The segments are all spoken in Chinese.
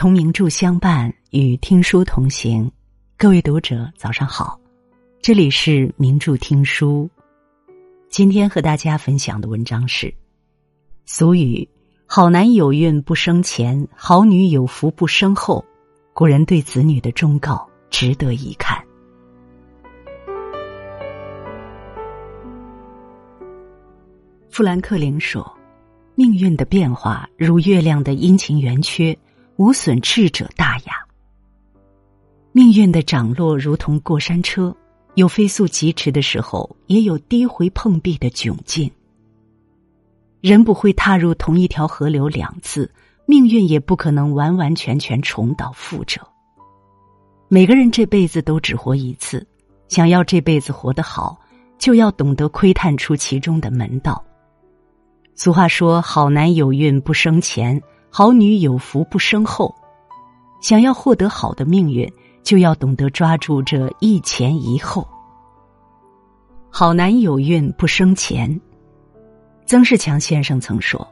同名著相伴，与听书同行。各位读者，早上好，这里是名著听书。今天和大家分享的文章是：俗语“好男有孕不生前，好女有福不生后”，古人对子女的忠告，值得一看。富兰克林说：“命运的变化如月亮的阴晴圆缺，无损智者大雅。命运的涨落如同过山车，有飞速疾驰的时候，也有低回碰壁的窘境。人不会踏入同一条河流两次，命运也不可能完完全全重蹈覆辙。每个人这辈子都只活一次，想要这辈子活得好，就要懂得窥探出其中的门道。”俗话说：“好男有孕不生前，好女有福不生后。”想要获得好的命运，就要懂得抓住这一前一后。好男有运不生前。曾仕强先生曾说：“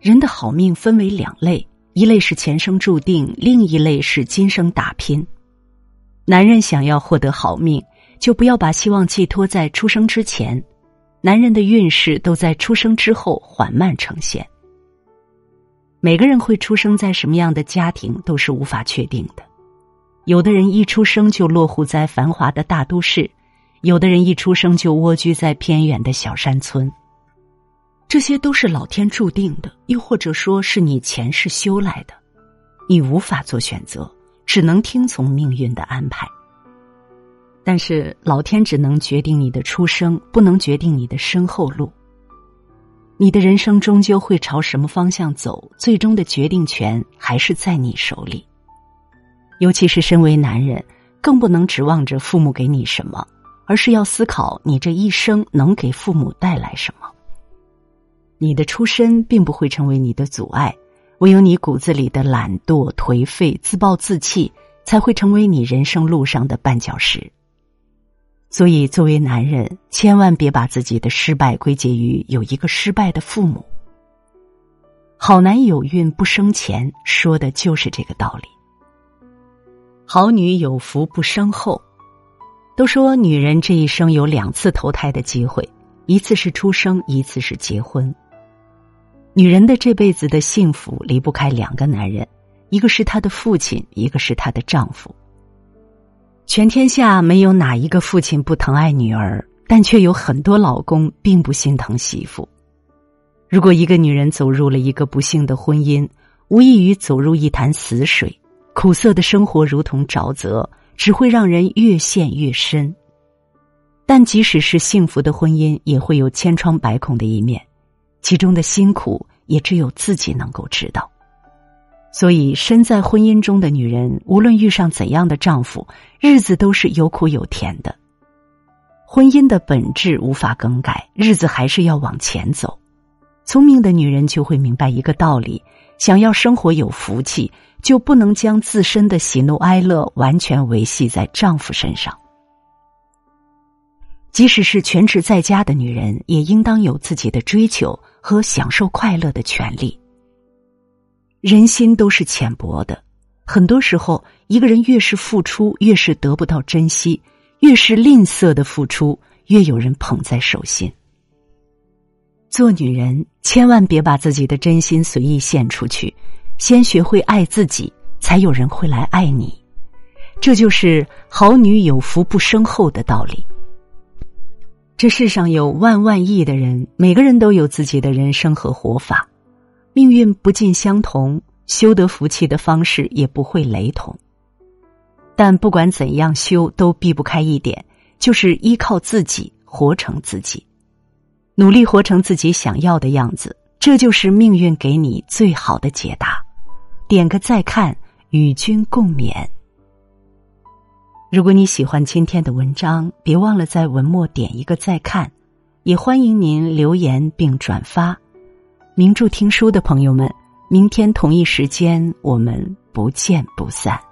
人的好命分为两类，一类是前生注定，另一类是今生打拼。男人想要获得好命，就不要把希望寄托在出生之前。”男人的运势都在出生之后缓慢呈现。每个人会出生在什么样的家庭都是无法确定的。有的人一出生就落户在繁华的大都市，有的人一出生就蜗居在偏远的小山村。这些都是老天注定的，又或者说是你前世修来的，你无法做选择，只能听从命运的安排。但是老天只能决定你的出生，不能决定你的身后路。你的人生终究会朝什么方向走，最终的决定权还是在你手里。尤其是身为男人，更不能指望着父母给你什么，而是要思考你这一生能给父母带来什么。你的出身并不会成为你的阻碍，唯有你骨子里的懒惰、颓废、自暴自弃，才会成为你人生路上的绊脚石。所以，作为男人，千万别把自己的失败归结于有一个失败的父母。好男有孕不生前，说的就是这个道理。好女有福不生后，都说女人这一生有两次投胎的机会，一次是出生，一次是结婚。女人的这辈子的幸福离不开两个男人，一个是她的父亲，一个是她的丈夫。全天下没有哪一个父亲不疼爱女儿，但却有很多老公并不心疼媳妇。如果一个女人走入了一个不幸的婚姻，无异于走入一潭死水，苦涩的生活如同沼泽，只会让人越陷越深。但即使是幸福的婚姻，也会有千疮百孔的一面，其中的辛苦也只有自己能够知道。所以，身在婚姻中的女人，无论遇上怎样的丈夫，日子都是有苦有甜的。婚姻的本质无法更改，日子还是要往前走。聪明的女人就会明白一个道理：想要生活有福气，就不能将自身的喜怒哀乐完全维系在丈夫身上。即使是全职在家的女人，也应当有自己的追求和享受快乐的权利。人心都是浅薄的，很多时候，一个人越是付出，越是得不到珍惜；越是吝啬的付出，越有人捧在手心。做女人，千万别把自己的真心随意献出去，先学会爱自己，才有人会来爱你。这就是“好女有福不生后”的道理。这世上有万万亿的人，每个人都有自己的人生和活法。命运不尽相同，修得福气的方式也不会雷同。但不管怎样修，都避不开一点，就是依靠自己，活成自己，努力活成自己想要的样子。这就是命运给你最好的解答。点个再看，与君共勉。如果你喜欢今天的文章，别忘了在文末点一个再看，也欢迎您留言并转发。名著听书的朋友们，明天同一时间我们不见不散。